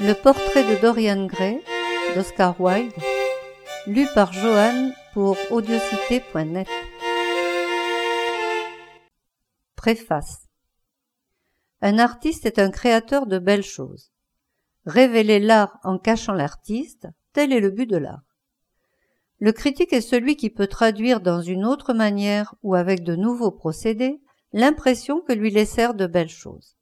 Le portrait de Dorian Gray d'Oscar Wilde, lu par Joanne pour audiocité.net. Préface Un artiste est un créateur de belles choses. Révéler l'art en cachant l'artiste, tel est le but de l'art. Le critique est celui qui peut traduire dans une autre manière ou avec de nouveaux procédés l'impression que lui laissèrent de belles choses.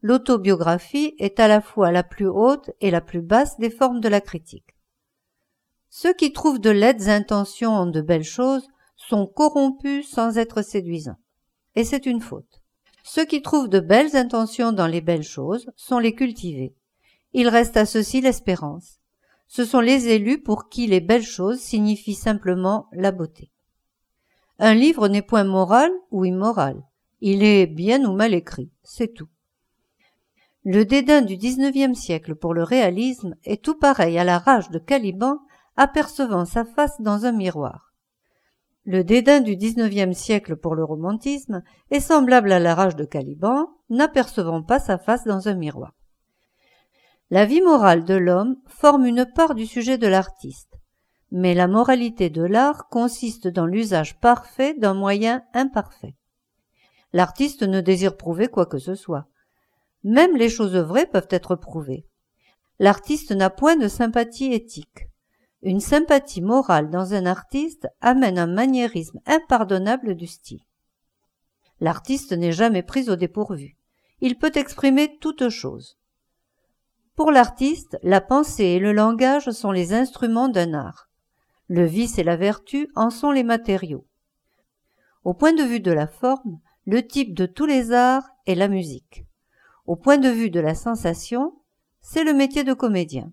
L'autobiographie est à la fois la plus haute et la plus basse des formes de la critique. Ceux qui trouvent de laides intentions en de belles choses sont corrompus sans être séduisants. Et c'est une faute. Ceux qui trouvent de belles intentions dans les belles choses sont les cultivés. Il reste à ceux-ci l'espérance. Ce sont les élus pour qui les belles choses signifient simplement la beauté. Un livre n'est point moral ou immoral. Il est bien ou mal écrit, c'est tout. Le dédain du XIXe siècle pour le réalisme est tout pareil à la rage de Caliban apercevant sa face dans un miroir. Le dédain du XIXe siècle pour le romantisme est semblable à la rage de Caliban n'apercevant pas sa face dans un miroir. La vie morale de l'homme forme une part du sujet de l'artiste, mais la moralité de l'art consiste dans l'usage parfait d'un moyen imparfait. L'artiste ne désire prouver quoi que ce soit. Même les choses vraies peuvent être prouvées. L'artiste n'a point de sympathie éthique. Une sympathie morale dans un artiste amène un maniérisme impardonnable du style. L'artiste n'est jamais pris au dépourvu. Il peut exprimer toute chose. Pour l'artiste, la pensée et le langage sont les instruments d'un art. Le vice et la vertu en sont les matériaux. Au point de vue de la forme, le type de tous les arts est la musique. Au point de vue de la sensation, c'est le métier de comédien.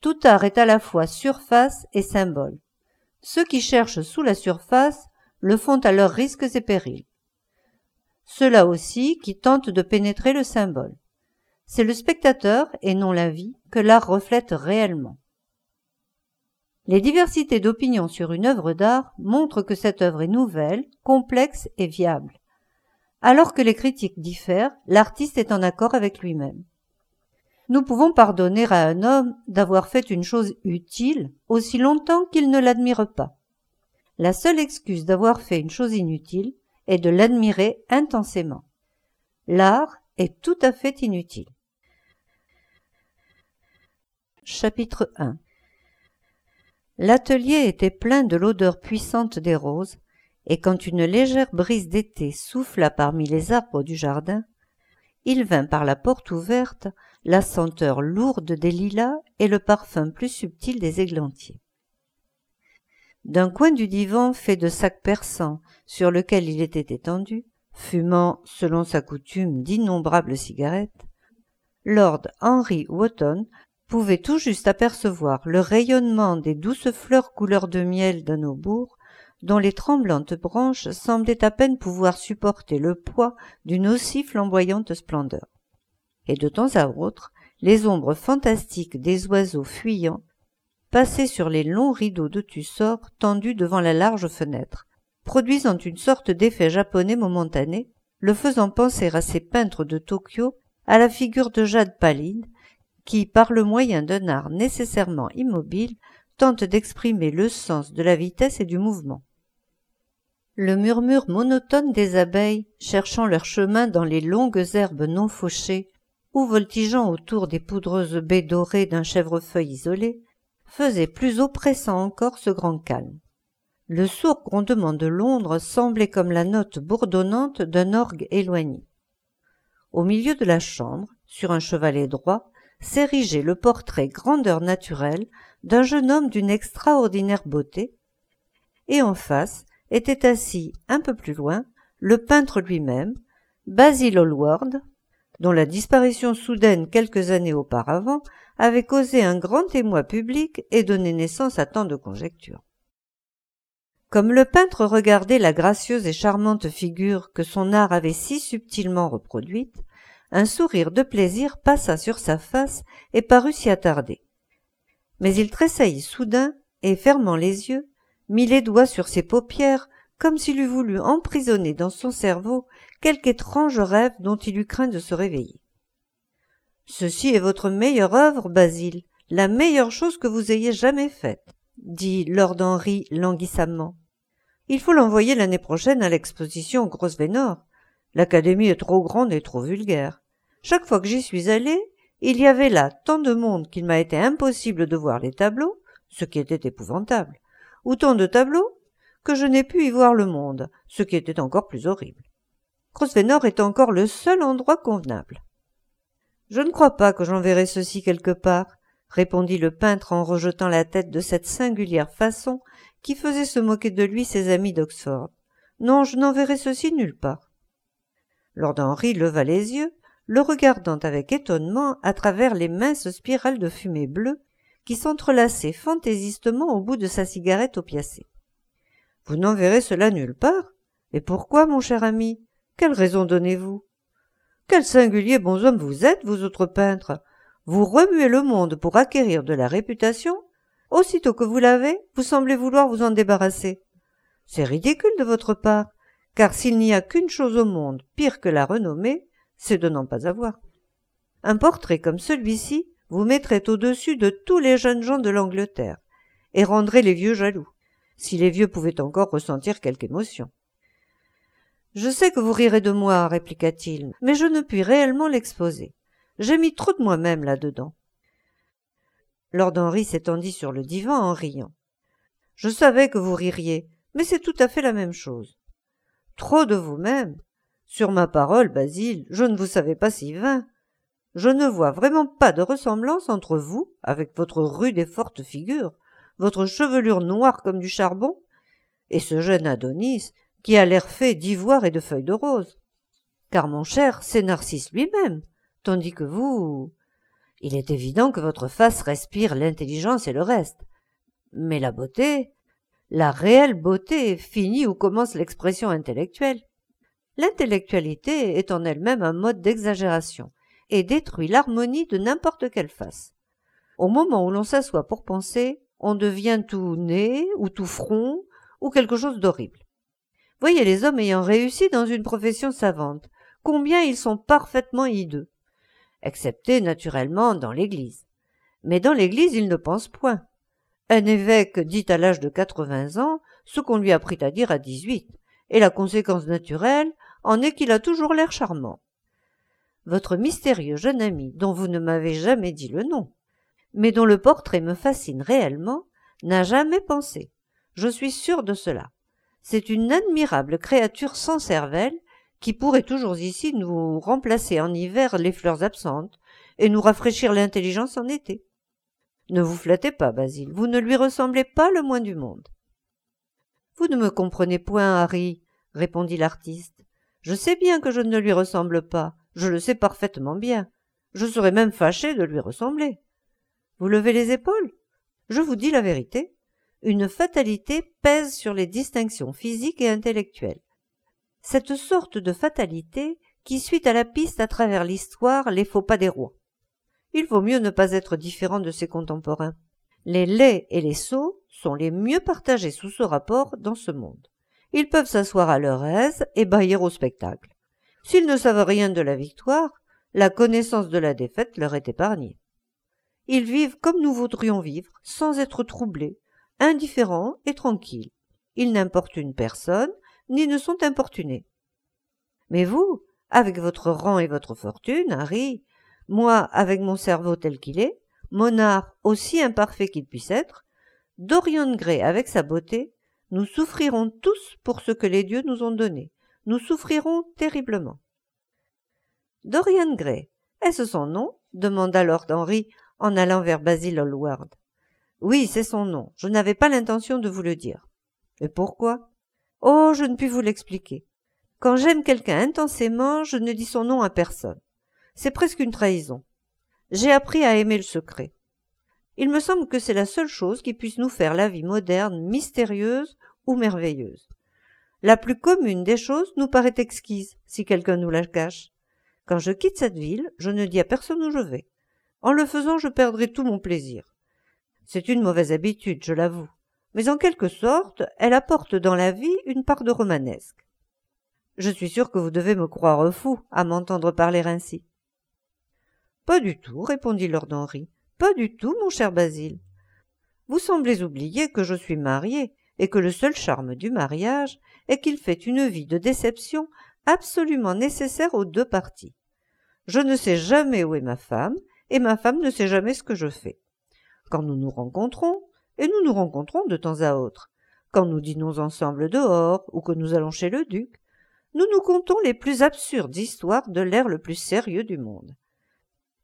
Tout art est à la fois surface et symbole. Ceux qui cherchent sous la surface le font à leurs risques et périls. Ceux-là aussi qui tentent de pénétrer le symbole. C'est le spectateur et non la vie que l'art reflète réellement. Les diversités d'opinions sur une œuvre d'art montrent que cette œuvre est nouvelle, complexe et viable. Alors que les critiques diffèrent, l'artiste est en accord avec lui-même. Nous pouvons pardonner à un homme d'avoir fait une chose utile aussi longtemps qu'il ne l'admire pas. La seule excuse d'avoir fait une chose inutile est de l'admirer intensément. L'art est tout à fait inutile. Chapitre 1 L'atelier était plein de l'odeur puissante des roses, et quand une légère brise d'été souffla parmi les arbres du jardin, il vint par la porte ouverte la senteur lourde des lilas et le parfum plus subtil des églantiers. D'un coin du divan fait de sacs persans sur lequel il était étendu, fumant, selon sa coutume, d'innombrables cigarettes, Lord Henry Wotton pouvait tout juste apercevoir le rayonnement des douces fleurs couleur de miel d'un aubourg dont les tremblantes branches semblaient à peine pouvoir supporter le poids d'une aussi flamboyante splendeur. Et de temps à autre, les ombres fantastiques des oiseaux fuyants passaient sur les longs rideaux de tussor tendus devant la large fenêtre, produisant une sorte d'effet japonais momentané, le faisant penser à ces peintres de Tokyo à la figure de Jade pallide, qui, par le moyen d'un art nécessairement immobile, tente d'exprimer le sens de la vitesse et du mouvement. Le murmure monotone des abeilles cherchant leur chemin dans les longues herbes non fauchées ou voltigeant autour des poudreuses baies dorées d'un chèvrefeuille isolé faisait plus oppressant encore ce grand calme. Le sourd grondement de Londres semblait comme la note bourdonnante d'un orgue éloigné. Au milieu de la chambre, sur un chevalet droit, s'érigeait le portrait grandeur naturelle d'un jeune homme d'une extraordinaire beauté, et en face était assis un peu plus loin le peintre lui-même, Basil Hallward, dont la disparition soudaine quelques années auparavant avait causé un grand émoi public et donné naissance à tant de conjectures. Comme le peintre regardait la gracieuse et charmante figure que son art avait si subtilement reproduite, un sourire de plaisir passa sur sa face et parut s'y attarder. Mais il tressaillit soudain et, fermant les yeux, mit les doigts sur ses paupières comme s'il eût voulu emprisonner dans son cerveau quelque étrange rêve dont il eut craint de se réveiller. Ceci est votre meilleure œuvre, Basile, la meilleure chose que vous ayez jamais faite, dit Lord Henry languissamment. Il faut l'envoyer l'année prochaine à l'exposition au Grosvenor. L'académie est trop grande et trop vulgaire. Chaque fois que j'y suis allé, il y avait là tant de monde qu'il m'a été impossible de voir les tableaux, ce qui était épouvantable, ou tant de tableaux que je n'ai pu y voir le monde, ce qui était encore plus horrible. Grosvenor est encore le seul endroit convenable. Je ne crois pas que j'enverrai ceci quelque part, répondit le peintre en rejetant la tête de cette singulière façon qui faisait se moquer de lui ses amis d'Oxford. Non, je n'enverrai ceci nulle part. Lord Henry leva les yeux, le regardant avec étonnement à travers les minces spirales de fumée bleue qui s'entrelaçaient fantaisistement au bout de sa cigarette opiacée. Vous n'enverrez cela nulle part. Et pourquoi, mon cher ami? Quelle raison donnez-vous? Quel singulier bonhomme vous êtes, vous autres peintres. Vous remuez le monde pour acquérir de la réputation. Aussitôt que vous l'avez, vous semblez vouloir vous en débarrasser. C'est ridicule de votre part, car s'il n'y a qu'une chose au monde pire que la renommée, c'est de n'en pas avoir. Un portrait comme celui-ci vous mettrait au-dessus de tous les jeunes gens de l'Angleterre, et rendrait les vieux jaloux, si les vieux pouvaient encore ressentir quelque émotion. Je sais que vous rirez de moi, répliqua-t-il, mais je ne puis réellement l'exposer. J'ai mis trop de moi-même là-dedans. Lord Henry s'étendit sur le divan en riant. Je savais que vous ririez, mais c'est tout à fait la même chose. Trop de vous-même. Sur ma parole, Basile, je ne vous savais pas si vain. Je ne vois vraiment pas de ressemblance entre vous, avec votre rude et forte figure, votre chevelure noire comme du charbon, et ce jeune Adonis qui a l'air fait d'ivoire et de feuilles de rose. Car mon cher, c'est Narcisse lui-même, tandis que vous, il est évident que votre face respire l'intelligence et le reste. Mais la beauté, la réelle beauté finit où commence l'expression intellectuelle. L'intellectualité est en elle-même un mode d'exagération et détruit l'harmonie de n'importe quelle face. Au moment où l'on s'assoit pour penser, on devient tout nez ou tout front ou quelque chose d'horrible. Voyez les hommes ayant réussi dans une profession savante, combien ils sont parfaitement hideux excepté naturellement dans l'Église. Mais dans l'Église il ne pense point. Un évêque dit à l'âge de quatre-vingts ans ce qu'on lui apprit à dire à dix-huit, et la conséquence naturelle en est qu'il a toujours l'air charmant. Votre mystérieux jeune ami, dont vous ne m'avez jamais dit le nom, mais dont le portrait me fascine réellement, n'a jamais pensé. Je suis sûr de cela. C'est une admirable créature sans cervelle qui pourrait toujours ici nous remplacer en hiver les fleurs absentes et nous rafraîchir l'intelligence en été. Ne vous flattez pas, Basile, vous ne lui ressemblez pas le moins du monde. Vous ne me comprenez point, Harry, répondit l'artiste. Je sais bien que je ne lui ressemble pas, je le sais parfaitement bien. Je serais même fâché de lui ressembler. Vous levez les épaules? Je vous dis la vérité. Une fatalité pèse sur les distinctions physiques et intellectuelles cette sorte de fatalité qui suit à la piste à travers l'histoire les faux pas des rois. Il vaut mieux ne pas être différent de ses contemporains. Les laids et les sots sont les mieux partagés sous ce rapport dans ce monde. Ils peuvent s'asseoir à leur aise et bailler au spectacle. S'ils ne savent rien de la victoire, la connaissance de la défaite leur est épargnée. Ils vivent comme nous voudrions vivre, sans être troublés, indifférents et tranquilles. Ils n'importunent personne, ni ne sont importunés. Mais vous, avec votre rang et votre fortune, Harry, moi avec mon cerveau tel qu'il est, monarque aussi imparfait qu'il puisse être, Dorian Gray avec sa beauté, nous souffrirons tous pour ce que les dieux nous ont donné. Nous souffrirons terriblement. Dorian Gray, est-ce son nom? demanda Lord Henry en allant vers Basil Hallward. Oui, c'est son nom. Je n'avais pas l'intention de vous le dire. Et pourquoi? Oh, je ne puis vous l'expliquer. Quand j'aime quelqu'un intensément, je ne dis son nom à personne. C'est presque une trahison. J'ai appris à aimer le secret. Il me semble que c'est la seule chose qui puisse nous faire la vie moderne mystérieuse ou merveilleuse. La plus commune des choses nous paraît exquise si quelqu'un nous la cache. Quand je quitte cette ville, je ne dis à personne où je vais. En le faisant, je perdrai tout mon plaisir. C'est une mauvaise habitude, je l'avoue mais en quelque sorte, elle apporte dans la vie une part de romanesque. Je suis sûr que vous devez me croire fou à m'entendre parler ainsi. Pas du tout, répondit Lord Henry. Pas du tout, mon cher Basil. Vous semblez oublier que je suis marié et que le seul charme du mariage est qu'il fait une vie de déception absolument nécessaire aux deux parties. Je ne sais jamais où est ma femme, et ma femme ne sait jamais ce que je fais. Quand nous nous rencontrons, et nous nous rencontrons de temps à autre, quand nous dînons ensemble dehors ou que nous allons chez le duc, nous nous contons les plus absurdes histoires de l'air le plus sérieux du monde.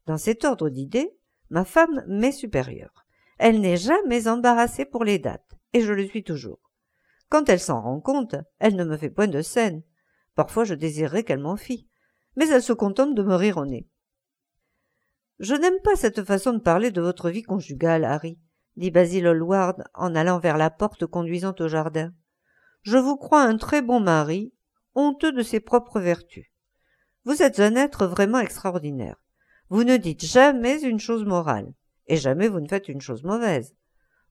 Dans cet ordre d'idées, ma femme m'est supérieure. Elle n'est jamais embarrassée pour les dates, et je le suis toujours. Quand elle s'en rend compte, elle ne me fait point de scène. Parfois je désirerais qu'elle m'en fît, mais elle se contente de me rire au nez. Je n'aime pas cette façon de parler de votre vie conjugale, Harry, dit Basil Hallward en allant vers la porte conduisant au jardin. Je vous crois un très bon mari, honteux de ses propres vertus. Vous êtes un être vraiment extraordinaire. Vous ne dites jamais une chose morale, et jamais vous ne faites une chose mauvaise.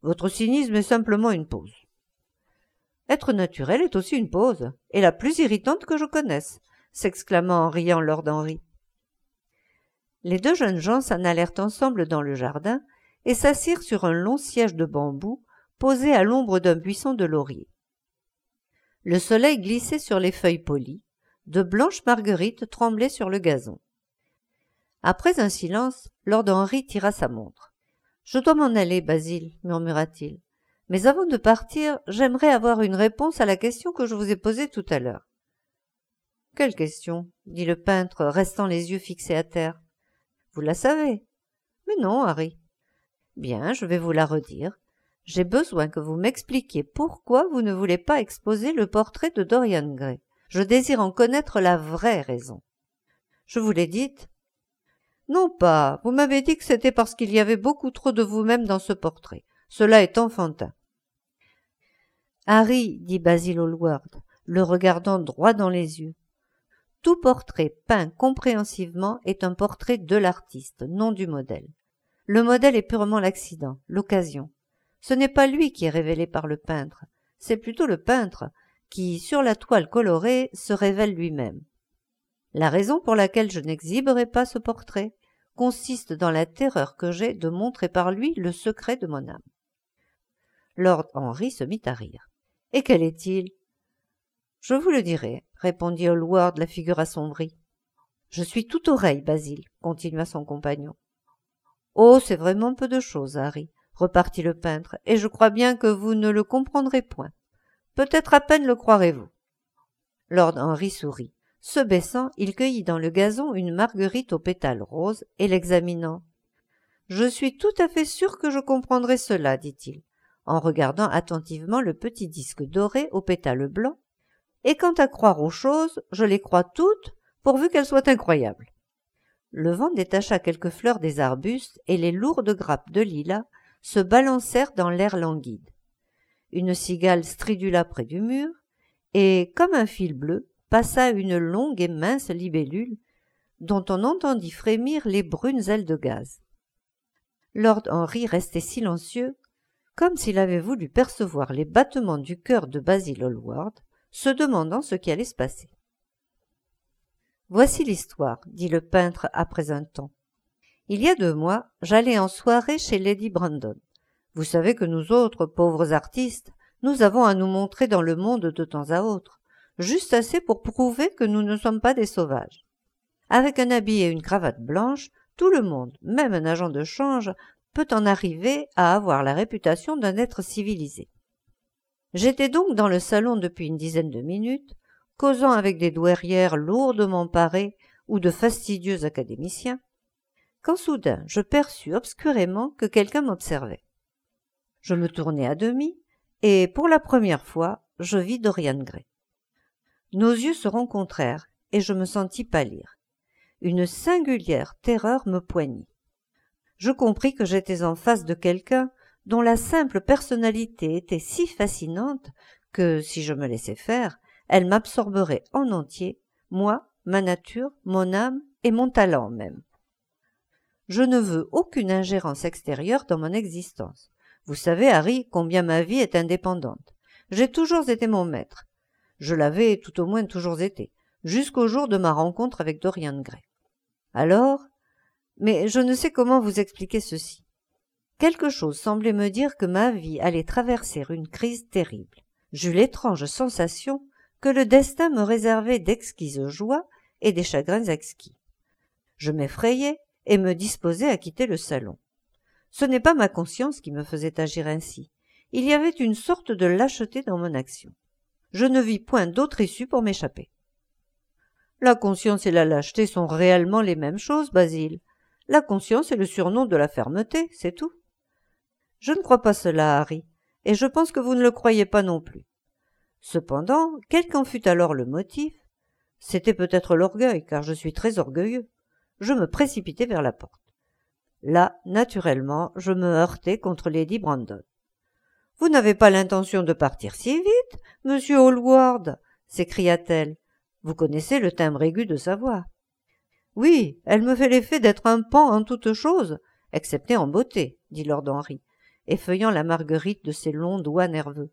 Votre cynisme est simplement une pose. Être naturel est aussi une pose, et la plus irritante que je connaisse, s'exclama en riant Lord Henry. Les deux jeunes gens s'en allèrent ensemble dans le jardin et s'assirent sur un long siège de bambou posé à l'ombre d'un buisson de laurier. Le soleil glissait sur les feuilles polies, de blanches marguerites tremblaient sur le gazon. Après un silence, Lord Henry tira sa montre. Je dois m'en aller, Basil, murmura-t-il. Mais avant de partir, j'aimerais avoir une réponse à la question que je vous ai posée tout à l'heure. Quelle question? dit le peintre, restant les yeux fixés à terre. Vous la savez. Mais non, Harry. Bien, je vais vous la redire. J'ai besoin que vous m'expliquiez pourquoi vous ne voulez pas exposer le portrait de Dorian Gray. Je désire en connaître la vraie raison. Je vous l'ai dite, non pas. Vous m'avez dit que c'était parce qu'il y avait beaucoup trop de vous-même dans ce portrait. Cela est enfantin. Harry, dit Basil Hallward, le regardant droit dans les yeux. Tout portrait peint compréhensivement est un portrait de l'artiste, non du modèle. Le modèle est purement l'accident, l'occasion. Ce n'est pas lui qui est révélé par le peintre, c'est plutôt le peintre qui, sur la toile colorée, se révèle lui-même. La raison pour laquelle je n'exhiberai pas ce portrait consiste dans la terreur que j'ai de montrer par lui le secret de mon âme. Lord Henry se mit à rire. Et quel est-il? Je vous le dirai, répondit Hallward, la figure assombrie. Je suis tout oreille, Basil, continua son compagnon. Oh, c'est vraiment peu de choses, Harry, repartit le peintre, et je crois bien que vous ne le comprendrez point. Peut-être à peine le croirez-vous. Lord Henry sourit. Se baissant, il cueillit dans le gazon une marguerite aux pétales roses et l'examinant. Je suis tout à fait sûr que je comprendrai cela, dit-il, en regardant attentivement le petit disque doré aux pétales blancs. Et quant à croire aux choses, je les crois toutes, pourvu qu'elles soient incroyables. Le vent détacha quelques fleurs des arbustes et les lourdes grappes de lilas se balancèrent dans l'air languide. Une cigale stridula près du mur, et, comme un fil bleu, passa une longue et mince libellule dont on entendit frémir les brunes ailes de gaz. Lord Henry restait silencieux, comme s'il avait voulu percevoir les battements du cœur de Basil Hallward, se demandant ce qui allait se passer. Voici l'histoire, dit le peintre après un temps. Il y a deux mois, j'allais en soirée chez Lady Brandon. Vous savez que nous autres, pauvres artistes, nous avons à nous montrer dans le monde de temps à autre juste assez pour prouver que nous ne sommes pas des sauvages. Avec un habit et une cravate blanche, tout le monde, même un agent de change, peut en arriver à avoir la réputation d'un être civilisé. J'étais donc dans le salon depuis une dizaine de minutes, causant avec des douairières lourdement parées ou de fastidieux académiciens, quand soudain je perçus obscurément que quelqu'un m'observait. Je me tournai à demi, et pour la première fois je vis Dorian Gray. Nos yeux se rencontrèrent, et je me sentis pâlir. Une singulière terreur me poignit. Je compris que j'étais en face de quelqu'un dont la simple personnalité était si fascinante que, si je me laissais faire, elle m'absorberait en entier, moi, ma nature, mon âme et mon talent même. Je ne veux aucune ingérence extérieure dans mon existence. Vous savez, Harry, combien ma vie est indépendante. J'ai toujours été mon maître, je l'avais tout au moins toujours été, jusqu'au jour de ma rencontre avec Dorian Gray. Alors, Mais je ne sais comment vous expliquer ceci. Quelque chose semblait me dire que ma vie allait traverser une crise terrible. J'eus l'étrange sensation que le destin me réservait d'exquises joies et des chagrins exquis. Je m'effrayais et me disposais à quitter le salon. Ce n'est pas ma conscience qui me faisait agir ainsi. Il y avait une sorte de lâcheté dans mon action. Je ne vis point d'autre issue pour m'échapper. La conscience et la lâcheté sont réellement les mêmes choses, Basile. La conscience est le surnom de la fermeté, c'est tout. Je ne crois pas cela, Harry, et je pense que vous ne le croyez pas non plus. Cependant, quel qu'en fût alors le motif, c'était peut-être l'orgueil, car je suis très orgueilleux. Je me précipitai vers la porte. Là, naturellement, je me heurtai contre Lady Brandon. Vous n'avez pas l'intention de partir si vite, monsieur Hallward s'écria-t-elle. Vous connaissez le timbre aigu de sa voix. Oui, elle me fait l'effet d'être un pan en toutes choses, excepté en beauté, dit Lord Henry, effeuillant la marguerite de ses longs doigts nerveux.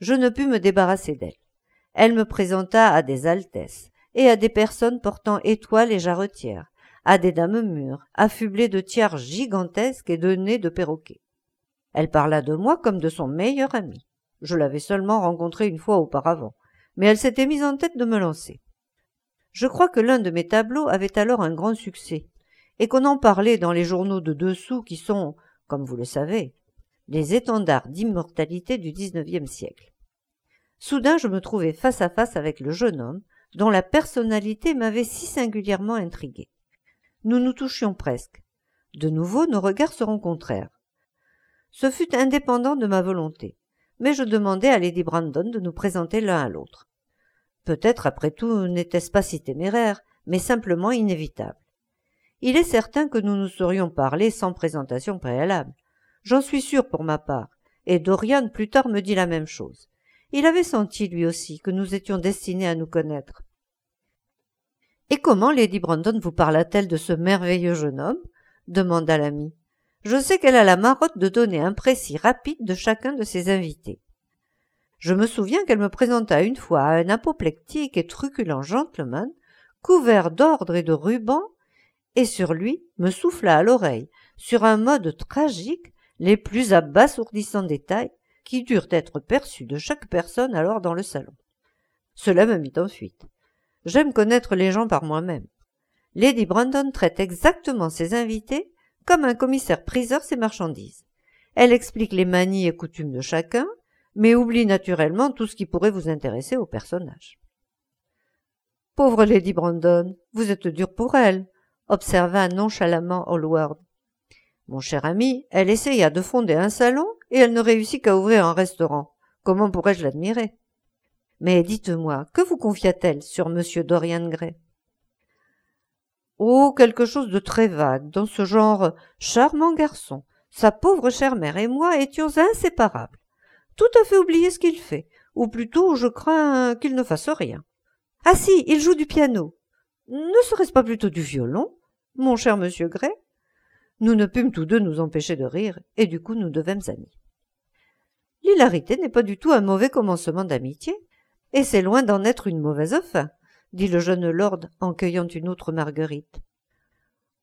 Je ne pus me débarrasser d'elle. Elle me présenta à des altesses et à des personnes portant étoiles et jarretières, à des dames mûres, affublées de tiares gigantesques et de nez de perroquet. Elle parla de moi comme de son meilleur ami. Je l'avais seulement rencontré une fois auparavant, mais elle s'était mise en tête de me lancer. Je crois que l'un de mes tableaux avait alors un grand succès, et qu'on en parlait dans les journaux de dessous qui sont, comme vous le savez, les étendards d'immortalité du XIXe siècle. Soudain je me trouvai face à face avec le jeune homme dont la personnalité m'avait si singulièrement intrigué. Nous nous touchions presque. De nouveau nos regards se rencontrèrent. Ce fut indépendant de ma volonté, mais je demandai à Lady Brandon de nous présenter l'un à l'autre. Peut-être, après tout, n'était-ce pas si téméraire, mais simplement inévitable. Il est certain que nous nous serions parlé sans présentation préalable. J'en suis sûr pour ma part, et Dorian plus tard me dit la même chose. Il avait senti lui aussi que nous étions destinés à nous connaître. Et comment Lady Brandon vous parla-t-elle de ce merveilleux jeune homme? demanda l'ami. Je sais qu'elle a la marotte de donner un précis rapide de chacun de ses invités. Je me souviens qu'elle me présenta une fois à un apoplectique et truculent gentleman, couvert d'ordre et de rubans, et sur lui me souffla à l'oreille, sur un mode tragique, les plus abasourdissants détails qui durent être perçus de chaque personne alors dans le salon. Cela me mit en fuite. J'aime connaître les gens par moi-même. Lady Brandon traite exactement ses invités comme un commissaire-priseur ses marchandises. Elle explique les manies et coutumes de chacun, mais oublie naturellement tout ce qui pourrait vous intéresser au personnage. Pauvre Lady Brandon, vous êtes dur pour elle, observa nonchalamment Hallward. Mon cher ami, elle essaya de fonder un salon et elle ne réussit qu'à ouvrir un restaurant. Comment pourrais-je l'admirer? Mais dites-moi, que vous confia-t-elle sur M. Dorian Gray? Oh, quelque chose de très vague, dans ce genre charmant garçon. Sa pauvre chère mère et moi étions inséparables. Tout à fait oublié ce qu'il fait, ou plutôt je crains qu'il ne fasse rien. Ah si, il joue du piano. Ne serait-ce pas plutôt du violon, mon cher monsieur Gray? Nous ne pûmes tous deux nous empêcher de rire, et du coup nous devînmes amis. L'hilarité n'est pas du tout un mauvais commencement d'amitié, et c'est loin d'en être une mauvaise fin, dit le jeune lord en cueillant une autre marguerite.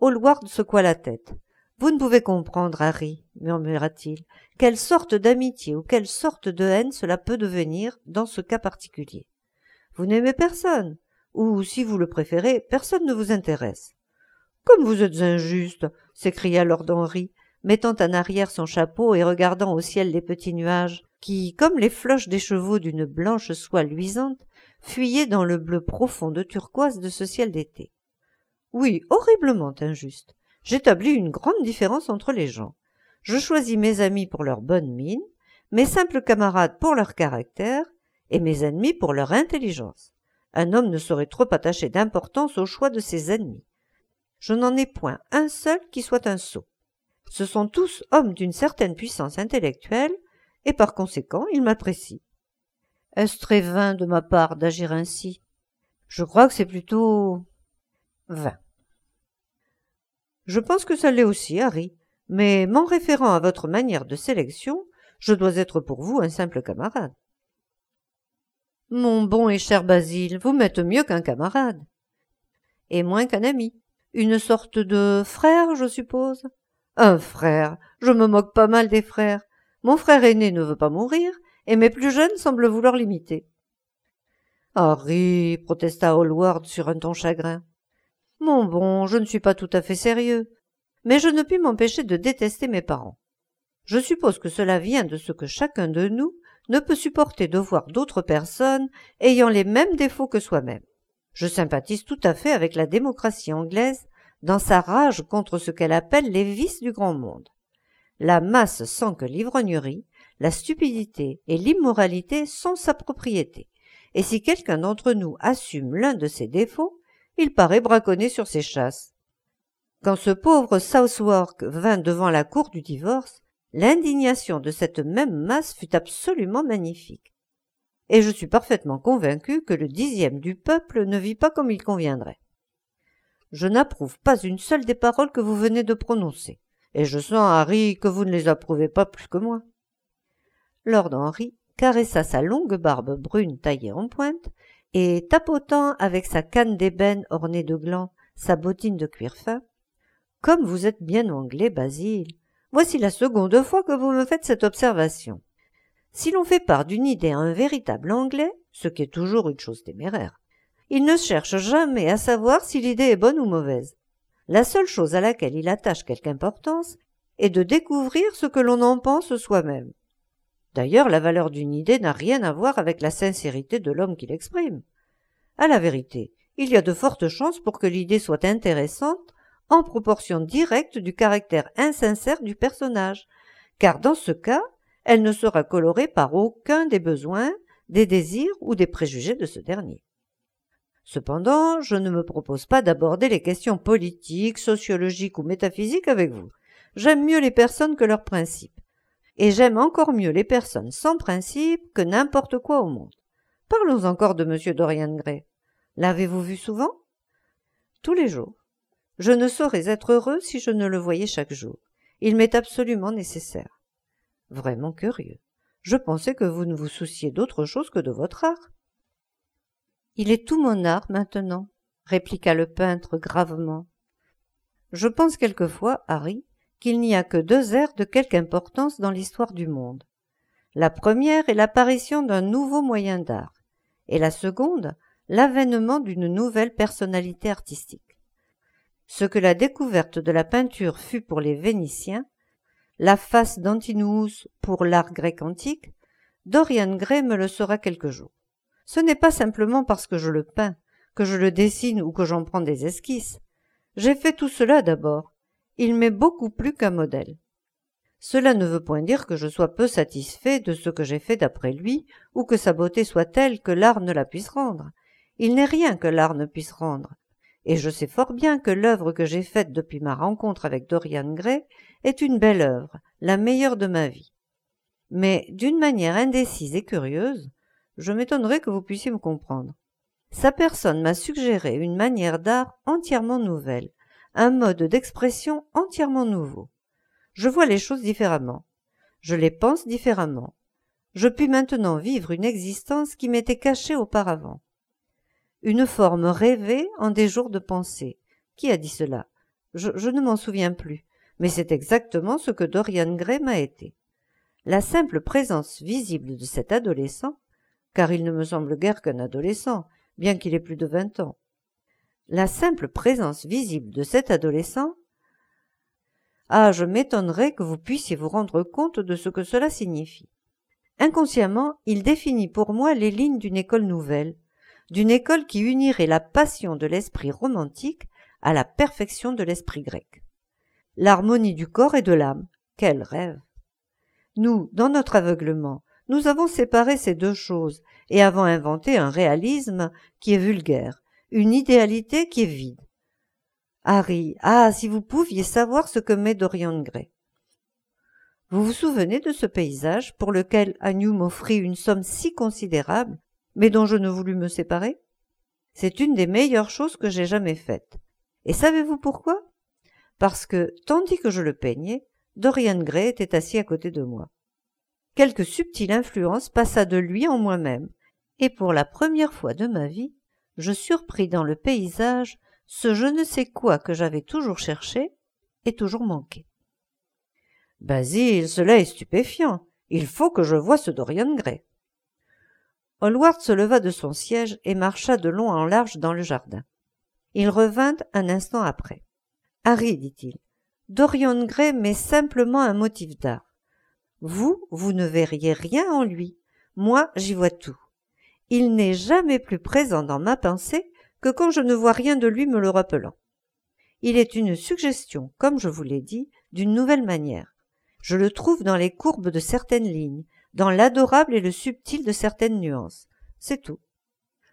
Hallward secoua la tête. Vous ne pouvez comprendre, Harry, murmura-t-il, quelle sorte d'amitié ou quelle sorte de haine cela peut devenir dans ce cas particulier. Vous n'aimez personne, ou, si vous le préférez, personne ne vous intéresse. Comme vous êtes injuste s'écria Lord Henry, mettant en arrière son chapeau et regardant au ciel les petits nuages, qui, comme les floches des chevaux d'une blanche soie luisante, fuyaient dans le bleu profond de turquoise de ce ciel d'été. Oui, horriblement injuste. J'établis une grande différence entre les gens. Je choisis mes amis pour leur bonne mine, mes simples camarades pour leur caractère, et mes ennemis pour leur intelligence. Un homme ne saurait trop attacher d'importance au choix de ses ennemis je n'en ai point un seul qui soit un sot. Ce sont tous hommes d'une certaine puissance intellectuelle, et par conséquent ils m'apprécient. Est-ce très vain de ma part d'agir ainsi Je crois que c'est plutôt vain. Je pense que ça l'est aussi, Harry, mais m'en référant à votre manière de sélection, je dois être pour vous un simple camarade. Mon bon et cher Basile, vous m'êtes mieux qu'un camarade. Et moins qu'un ami Une sorte de frère, je suppose Un frère Je me moque pas mal des frères. Mon frère aîné ne veut pas mourir, et mes plus jeunes semblent vouloir l'imiter. Harry, protesta Hallward sur un ton chagrin. Mon bon, je ne suis pas tout à fait sérieux, mais je ne puis m'empêcher de détester mes parents. Je suppose que cela vient de ce que chacun de nous ne peut supporter de voir d'autres personnes ayant les mêmes défauts que soi-même. Je sympathise tout à fait avec la démocratie anglaise dans sa rage contre ce qu'elle appelle les vices du grand monde. La masse sent que l'ivrognerie, la stupidité et l'immoralité sont sa propriété, et si quelqu'un d'entre nous assume l'un de ses défauts, il paraît braconner sur ses chasses. Quand ce pauvre Southwark vint devant la cour du divorce, l'indignation de cette même masse fut absolument magnifique. Et je suis parfaitement convaincu que le dixième du peuple ne vit pas comme il conviendrait. Je n'approuve pas une seule des paroles que vous venez de prononcer, et je sens, Harry, que vous ne les approuvez pas plus que moi. Lord Henry caressa sa longue barbe brune taillée en pointe, et tapotant avec sa canne d'ébène ornée de glands sa bottine de cuir fin, Comme vous êtes bien anglais, Basile, voici la seconde fois que vous me faites cette observation. Si l'on fait part d'une idée à un véritable anglais, ce qui est toujours une chose téméraire, il ne cherche jamais à savoir si l'idée est bonne ou mauvaise. La seule chose à laquelle il attache quelque importance est de découvrir ce que l'on en pense soi-même. D'ailleurs, la valeur d'une idée n'a rien à voir avec la sincérité de l'homme qui l'exprime. À la vérité, il y a de fortes chances pour que l'idée soit intéressante en proportion directe du caractère insincère du personnage, car dans ce cas, elle ne sera colorée par aucun des besoins, des désirs ou des préjugés de ce dernier. Cependant, je ne me propose pas d'aborder les questions politiques, sociologiques ou métaphysiques avec vous. J'aime mieux les personnes que leurs principes et j'aime encore mieux les personnes sans principe que n'importe quoi au monde. Parlons encore de M. Dorian Gray. L'avez-vous vu souvent? Tous les jours. Je ne saurais être heureux si je ne le voyais chaque jour. Il m'est absolument nécessaire. Vraiment curieux. Je pensais que vous ne vous souciez d'autre chose que de votre art. Il est tout mon art maintenant, répliqua le peintre gravement. Je pense quelquefois, Harry, qu'il n'y a que deux ères de quelque importance dans l'histoire du monde. La première est l'apparition d'un nouveau moyen d'art, et la seconde, l'avènement d'une nouvelle personnalité artistique. Ce que la découverte de la peinture fut pour les Vénitiens, la face d'Antinous pour l'art grec antique, Dorian Gray me le sera quelque jour. Ce n'est pas simplement parce que je le peins, que je le dessine ou que j'en prends des esquisses. J'ai fait tout cela d'abord, il m'est beaucoup plus qu'un modèle. Cela ne veut point dire que je sois peu satisfait de ce que j'ai fait d'après lui, ou que sa beauté soit telle que l'art ne la puisse rendre. Il n'est rien que l'art ne puisse rendre, et je sais fort bien que l'œuvre que j'ai faite depuis ma rencontre avec Dorian Gray est une belle œuvre, la meilleure de ma vie. Mais d'une manière indécise et curieuse, je m'étonnerais que vous puissiez me comprendre. Sa personne m'a suggéré une manière d'art entièrement nouvelle, un mode d'expression entièrement nouveau. Je vois les choses différemment. Je les pense différemment. Je puis maintenant vivre une existence qui m'était cachée auparavant. Une forme rêvée en des jours de pensée. Qui a dit cela? Je, ne m'en souviens plus, mais c'est exactement ce que Dorian Gray m'a été. La simple présence visible de cet adolescent, car il ne me semble guère qu'un adolescent, bien qu'il ait plus de vingt ans, la simple présence visible de cet adolescent? Ah je m'étonnerais que vous puissiez vous rendre compte de ce que cela signifie. Inconsciemment il définit pour moi les lignes d'une école nouvelle d'une école qui unirait la passion de l'esprit romantique à la perfection de l'esprit grec. L'harmonie du corps et de l'âme quel rêve! Nous dans notre aveuglement nous avons séparé ces deux choses et avons inventé un réalisme qui est vulgaire une idéalité qui est vide. Harry, ah, si vous pouviez savoir ce que met Dorian Gray. Vous vous souvenez de ce paysage pour lequel Agnew m'offrit une somme si considérable, mais dont je ne voulus me séparer? C'est une des meilleures choses que j'ai jamais faites. Et savez-vous pourquoi? Parce que, tandis que je le peignais, Dorian Gray était assis à côté de moi. Quelque subtile influence passa de lui en moi-même, et pour la première fois de ma vie, je surpris dans le paysage ce je ne sais quoi que j'avais toujours cherché et toujours manqué. Basile, cela est stupéfiant. Il faut que je voie ce Dorian Gray. Hallward se leva de son siège et marcha de long en large dans le jardin. Il revint un instant après. Harry, dit-il, Dorian Gray met simplement un motif d'art. Vous, vous ne verriez rien en lui. Moi, j'y vois tout. Il n'est jamais plus présent dans ma pensée que quand je ne vois rien de lui me le rappelant. Il est une suggestion, comme je vous l'ai dit, d'une nouvelle manière. Je le trouve dans les courbes de certaines lignes, dans l'adorable et le subtil de certaines nuances. C'est tout.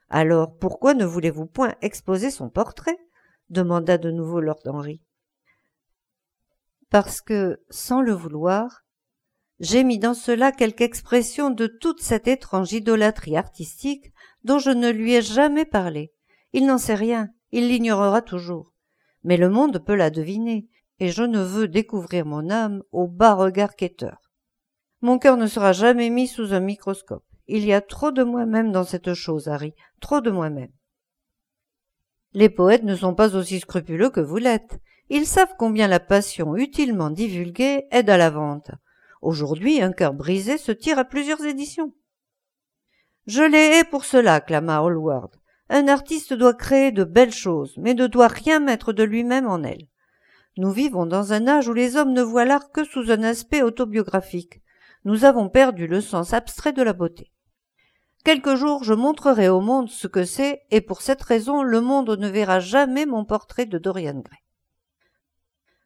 Alors pourquoi ne voulez-vous point exposer son portrait? demanda de nouveau Lord Henry. Parce que, sans le vouloir, j'ai mis dans cela quelque expression de toute cette étrange idolâtrie artistique dont je ne lui ai jamais parlé. Il n'en sait rien, il l'ignorera toujours. Mais le monde peut la deviner, et je ne veux découvrir mon âme au bas regard quêteur. Mon cœur ne sera jamais mis sous un microscope. Il y a trop de moi-même dans cette chose, Harry, trop de moi-même. Les poètes ne sont pas aussi scrupuleux que vous l'êtes. Ils savent combien la passion utilement divulguée aide à la vente. Aujourd'hui, un cœur brisé se tire à plusieurs éditions. Je les hais pour cela, clama Hallward. Un artiste doit créer de belles choses, mais ne doit rien mettre de lui-même en elles. Nous vivons dans un âge où les hommes ne voient l'art que sous un aspect autobiographique. Nous avons perdu le sens abstrait de la beauté. Quelque jour je montrerai au monde ce que c'est, et pour cette raison le monde ne verra jamais mon portrait de Dorian Gray.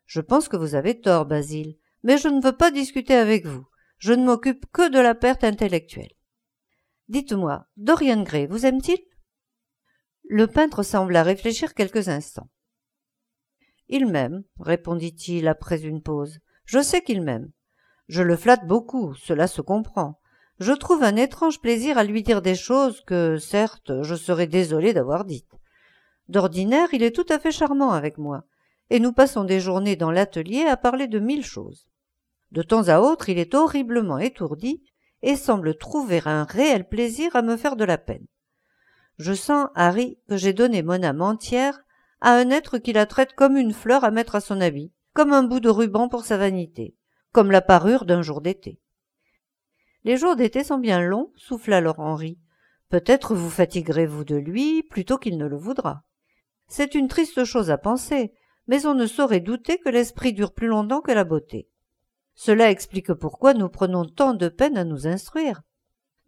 Je pense que vous avez tort, Basile, mais je ne veux pas discuter avec vous. Je ne m'occupe que de la perte intellectuelle. Dites-moi, Dorian Gray vous aime-t-il? Le peintre sembla réfléchir quelques instants. Il m'aime, répondit-il après une pause. Je sais qu'il m'aime. Je le flatte beaucoup, cela se comprend. Je trouve un étrange plaisir à lui dire des choses que, certes, je serais désolé d'avoir dites. D'ordinaire, il est tout à fait charmant avec moi, et nous passons des journées dans l'atelier à parler de mille choses. De temps à autre, il est horriblement étourdi et semble trouver un réel plaisir à me faire de la peine. Je sens, Harry, que j'ai donné mon âme entière à un être qui la traite comme une fleur à mettre à son habit, comme un bout de ruban pour sa vanité, comme la parure d'un jour d'été. Les jours d'été sont bien longs, souffla Lord Henry. Peut-être vous fatiguerez-vous de lui plutôt qu'il ne le voudra. C'est une triste chose à penser, mais on ne saurait douter que l'esprit dure plus longtemps que la beauté. Cela explique pourquoi nous prenons tant de peine à nous instruire.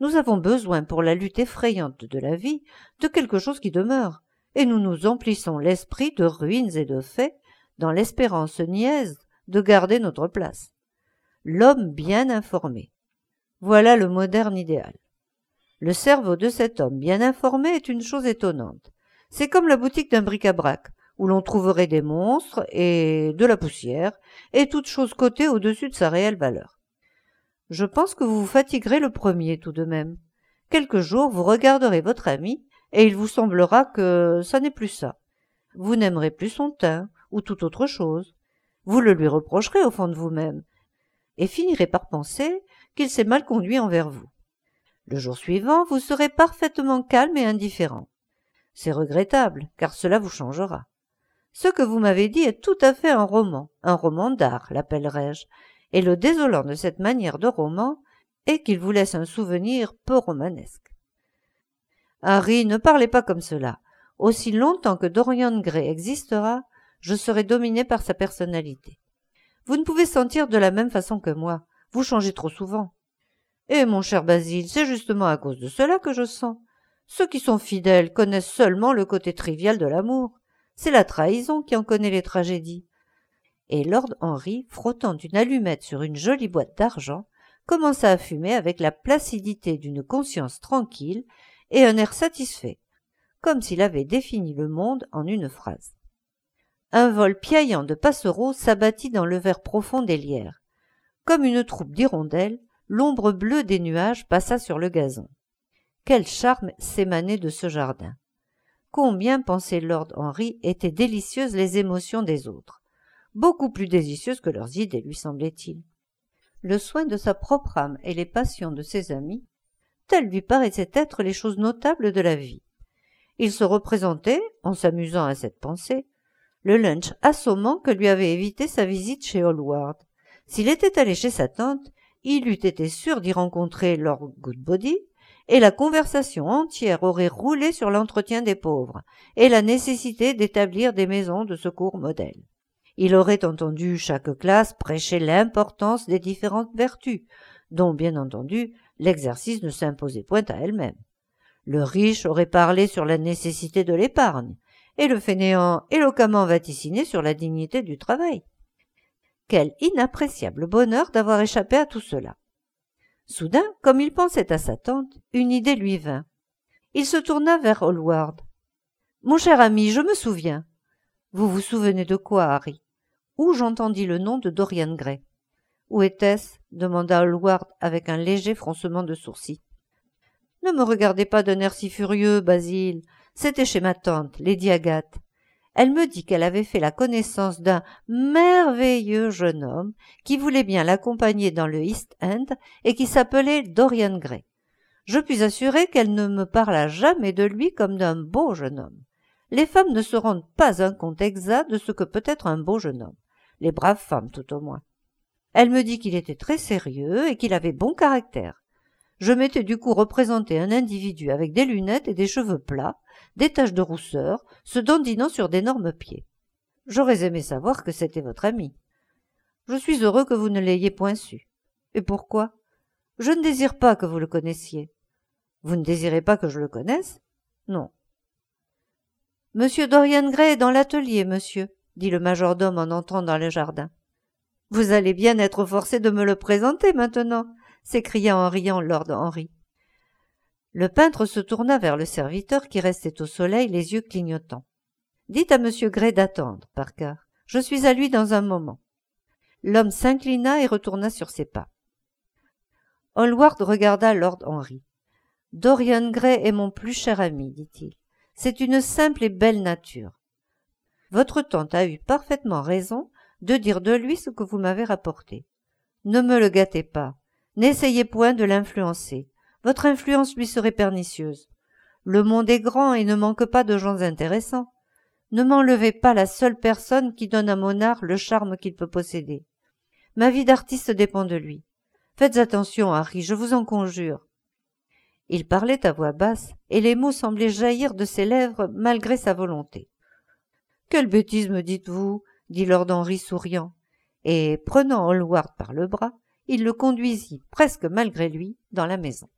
Nous avons besoin pour la lutte effrayante de la vie de quelque chose qui demeure, et nous nous emplissons l'esprit de ruines et de faits dans l'espérance niaise de garder notre place. L'homme bien informé. Voilà le moderne idéal. Le cerveau de cet homme bien informé est une chose étonnante. C'est comme la boutique d'un bric-à-brac, où l'on trouverait des monstres et de la poussière, et toutes choses cotées au-dessus de sa réelle valeur. Je pense que vous vous fatiguerez le premier tout de même. Quelques jours, vous regarderez votre ami et il vous semblera que ça n'est plus ça. Vous n'aimerez plus son teint, ou toute autre chose. Vous le lui reprocherez au fond de vous-même, et finirez par penser qu'il s'est mal conduit envers vous. Le jour suivant, vous serez parfaitement calme et indifférent. C'est regrettable, car cela vous changera. Ce que vous m'avez dit est tout à fait un roman, un roman d'art, l'appellerai-je, et le désolant de cette manière de roman est qu'il vous laisse un souvenir peu romanesque. Harry, ne parlez pas comme cela. Aussi longtemps que Dorian Gray existera, je serai dominé par sa personnalité. Vous ne pouvez sentir de la même façon que moi. Vous changez trop souvent. Et mon cher Basile, c'est justement à cause de cela que je sens. Ceux qui sont fidèles connaissent seulement le côté trivial de l'amour. C'est la trahison qui en connaît les tragédies. Et Lord Henry, frottant une allumette sur une jolie boîte d'argent, commença à fumer avec la placidité d'une conscience tranquille et un air satisfait, comme s'il avait défini le monde en une phrase. Un vol piaillant de passereaux s'abattit dans le vert profond des lierres. Comme une troupe d'hirondelles, l'ombre bleue des nuages passa sur le gazon. Quel charme s'émanait de ce jardin. Combien, pensait Lord Henry, étaient délicieuses les émotions des autres. Beaucoup plus délicieuses que leurs idées, lui semblait-il. Le soin de sa propre âme et les passions de ses amis Telles lui paraissaient être les choses notables de la vie. Il se représentait, en s'amusant à cette pensée, le lunch assommant que lui avait évité sa visite chez Hallward. S'il était allé chez sa tante, il eût été sûr d'y rencontrer Lord Goodbody, et la conversation entière aurait roulé sur l'entretien des pauvres et la nécessité d'établir des maisons de secours modèles. Il aurait entendu chaque classe prêcher l'importance des différentes vertus, dont bien entendu l'exercice ne s'imposait point à elle-même. Le riche aurait parlé sur la nécessité de l'épargne, et le fainéant éloquemment vaticiné sur la dignité du travail. Quel inappréciable bonheur d'avoir échappé à tout cela. Soudain, comme il pensait à sa tante, une idée lui vint. Il se tourna vers Hallward. Mon cher ami, je me souviens. Vous vous souvenez de quoi, Harry? Où j'entendis le nom de Dorian Gray. Où était-ce? demanda Hallward avec un léger froncement de sourcils. Ne me regardez pas d'un air si furieux, Basile. C'était chez ma tante, Lady Agathe elle me dit qu'elle avait fait la connaissance d'un merveilleux jeune homme qui voulait bien l'accompagner dans le East End et qui s'appelait Dorian Gray. Je puis assurer qu'elle ne me parla jamais de lui comme d'un beau jeune homme. Les femmes ne se rendent pas un compte exact de ce que peut être un beau jeune homme. Les braves femmes, tout au moins. Elle me dit qu'il était très sérieux et qu'il avait bon caractère. Je m'étais du coup représenté un individu avec des lunettes et des cheveux plats, des taches de rousseur, se dandinant sur d'énormes pieds. J'aurais aimé savoir que c'était votre ami. Je suis heureux que vous ne l'ayez point su. Et pourquoi? Je ne désire pas que vous le connaissiez. Vous ne désirez pas que je le connaisse? Non. Monsieur Dorian Gray est dans l'atelier, monsieur, dit le majordome en entrant dans le jardin. Vous allez bien être forcé de me le présenter maintenant, s'écria en riant lord Henry. Le peintre se tourna vers le serviteur qui restait au soleil, les yeux clignotants. Dites à monsieur Gray d'attendre, Parker. Je suis à lui dans un moment. L'homme s'inclina et retourna sur ses pas. Hallward regarda lord Henry. Dorian Gray est mon plus cher ami, dit-il. C'est une simple et belle nature. Votre tante a eu parfaitement raison de dire de lui ce que vous m'avez rapporté. Ne me le gâtez pas. N'essayez point de l'influencer votre influence lui serait pernicieuse. Le monde est grand et ne manque pas de gens intéressants. Ne m'enlevez pas la seule personne qui donne à mon art le charme qu'il peut posséder. Ma vie d'artiste dépend de lui. Faites attention, Harry, je vous en conjure. Il parlait à voix basse, et les mots semblaient jaillir de ses lèvres malgré sa volonté. Quelle bêtise me dites-vous dit Lord Henry souriant, et prenant Hallward par le bras, il le conduisit presque malgré lui dans la maison.